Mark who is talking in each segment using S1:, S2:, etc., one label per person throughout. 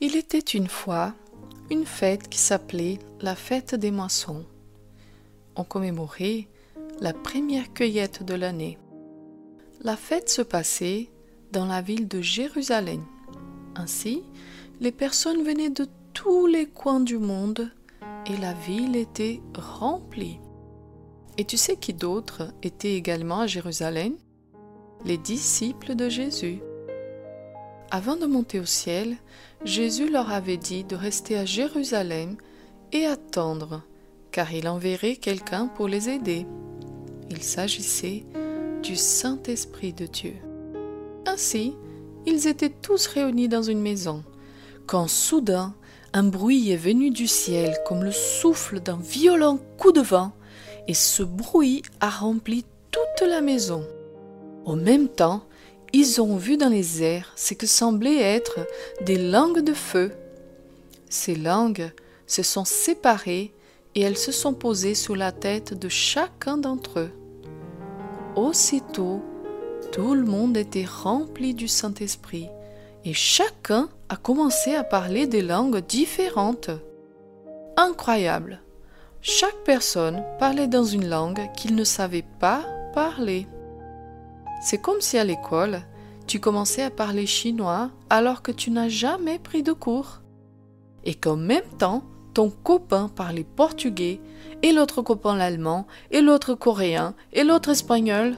S1: Il était une fois une fête qui s'appelait la fête des moissons. On commémorait la première cueillette de l'année. La fête se passait dans la ville de Jérusalem. Ainsi, les personnes venaient de tous les coins du monde et la ville était remplie. Et tu sais qui d'autres étaient également à Jérusalem? Les disciples de Jésus. Avant de monter au ciel, Jésus leur avait dit de rester à Jérusalem et attendre, car il enverrait quelqu'un pour les aider. Il s'agissait du Saint-Esprit de Dieu. Ainsi, ils étaient tous réunis dans une maison, quand soudain un bruit est venu du ciel comme le souffle d'un violent coup de vent, et ce bruit a rempli toute la maison. Au même temps, ils ont vu dans les airs ce que semblaient être des langues de feu. Ces langues se sont séparées et elles se sont posées sur la tête de chacun d'entre eux. Aussitôt, tout le monde était rempli du Saint-Esprit et chacun a commencé à parler des langues différentes. Incroyable. Chaque personne parlait dans une langue qu'il ne savait pas parler. C'est comme si à l'école, tu commençais à parler chinois alors que tu n'as jamais pris de cours. Et qu'en même temps, ton copain parlait portugais, et l'autre copain l'allemand, et l'autre coréen, et l'autre espagnol.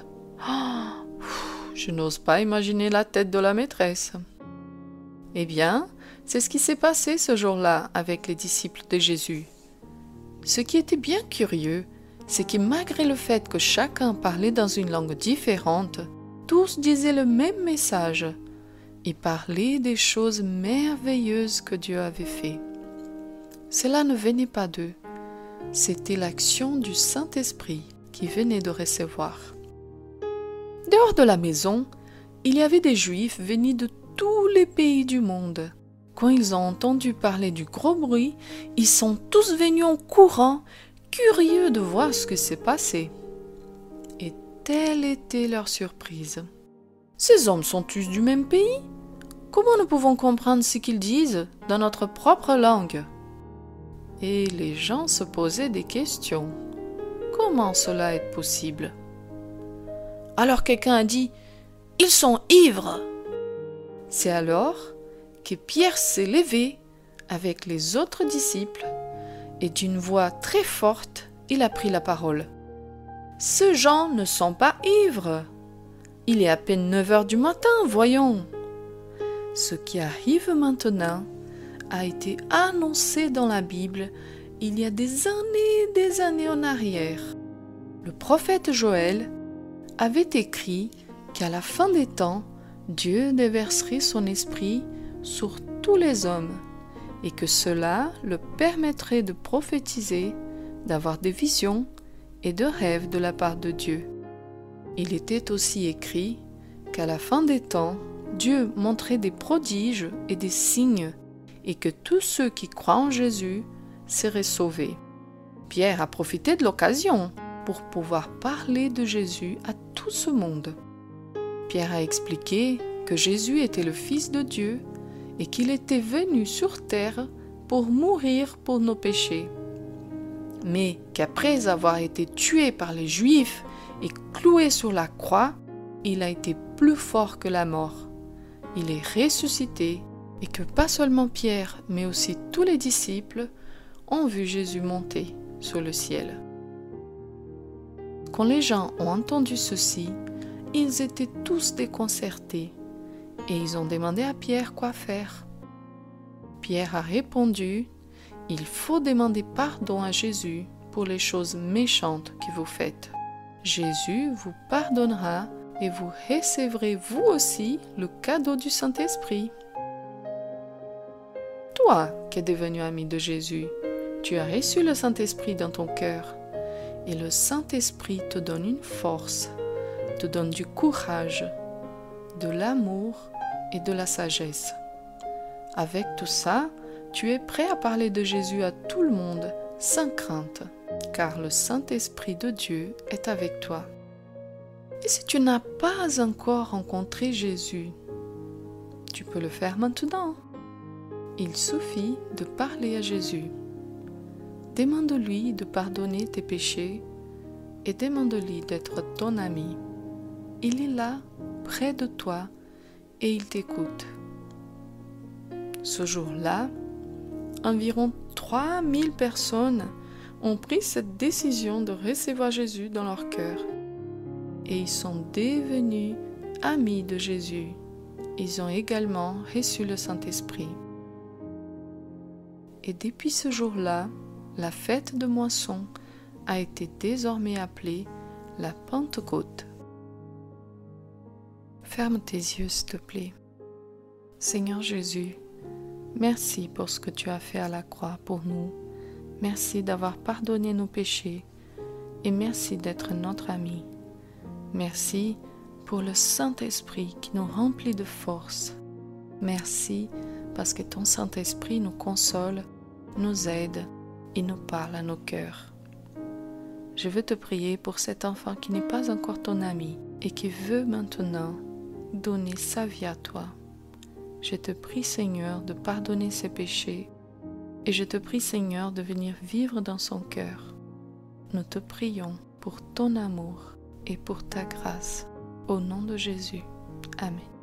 S1: Oh, je n'ose pas imaginer la tête de la maîtresse. Eh bien, c'est ce qui s'est passé ce jour-là avec les disciples de Jésus. Ce qui était bien curieux, c'est que malgré le fait que chacun parlait dans une langue différente, tous disaient le même message et parlaient des choses merveilleuses que Dieu avait fait. Cela ne venait pas d'eux, c'était l'action du Saint-Esprit qui venait de recevoir. Dehors de la maison, il y avait des Juifs venus de tous les pays du monde. Quand ils ont entendu parler du gros bruit, ils sont tous venus en courant curieux de voir ce que s'est passé. Et telle était leur surprise. Ces hommes sont tous du même pays Comment nous pouvons comprendre ce qu'ils disent dans notre propre langue? Et les gens se posaient des questions. Comment cela est possible? Alors quelqu'un a dit Ils sont ivres C'est alors que Pierre s'est levé avec les autres disciples et d'une voix très forte, il a pris la parole. Ces gens ne sont pas ivres. Il est à peine 9 heures du matin, voyons. Ce qui arrive maintenant a été annoncé dans la Bible il y a des années et des années en arrière. Le prophète Joël avait écrit qu'à la fin des temps, Dieu déverserait son esprit sur tous les hommes et que cela le permettrait de prophétiser, d'avoir des visions et de rêves de la part de Dieu. Il était aussi écrit qu'à la fin des temps, Dieu montrait des prodiges et des signes, et que tous ceux qui croient en Jésus seraient sauvés. Pierre a profité de l'occasion pour pouvoir parler de Jésus à tout ce monde. Pierre a expliqué que Jésus était le Fils de Dieu et qu'il était venu sur terre pour mourir pour nos péchés. Mais qu'après avoir été tué par les Juifs et cloué sur la croix, il a été plus fort que la mort. Il est ressuscité et que pas seulement Pierre, mais aussi tous les disciples ont vu Jésus monter sur le ciel. Quand les gens ont entendu ceci, ils étaient tous déconcertés et ils ont demandé à Pierre quoi faire. Pierre a répondu, Il faut demander pardon à Jésus pour les choses méchantes que vous faites. Jésus vous pardonnera et vous recevrez vous aussi le cadeau du Saint-Esprit. Toi qui es devenu ami de Jésus, tu as reçu le Saint-Esprit dans ton cœur et le Saint-Esprit te donne une force, te donne du courage, de l'amour et de la sagesse. Avec tout ça, tu es prêt à parler de Jésus à tout le monde sans crainte, car le Saint-Esprit de Dieu est avec toi. Et si tu n'as pas encore rencontré Jésus, tu peux le faire maintenant. Il suffit de parler à Jésus. Demande-lui de pardonner tes péchés et demande-lui d'être ton ami. Il est là, près de toi, et il t'écoute. Ce jour-là, environ 3000 personnes ont pris cette décision de recevoir Jésus dans leur cœur et ils sont devenus amis de Jésus. Ils ont également reçu le Saint-Esprit. Et depuis ce jour-là, la fête de moisson a été désormais appelée la Pentecôte. Ferme tes yeux, s'il te plaît. Seigneur Jésus, merci pour ce que tu as fait à la croix pour nous. Merci d'avoir pardonné nos péchés et merci d'être notre ami. Merci pour le Saint-Esprit qui nous remplit de force. Merci parce que ton Saint-Esprit nous console, nous aide et nous parle à nos cœurs. Je veux te prier pour cet enfant qui n'est pas encore ton ami et qui veut maintenant donner sa vie à toi. Je te prie Seigneur de pardonner ses péchés et je te prie Seigneur de venir vivre dans son cœur. Nous te prions pour ton amour et pour ta grâce. Au nom de Jésus. Amen.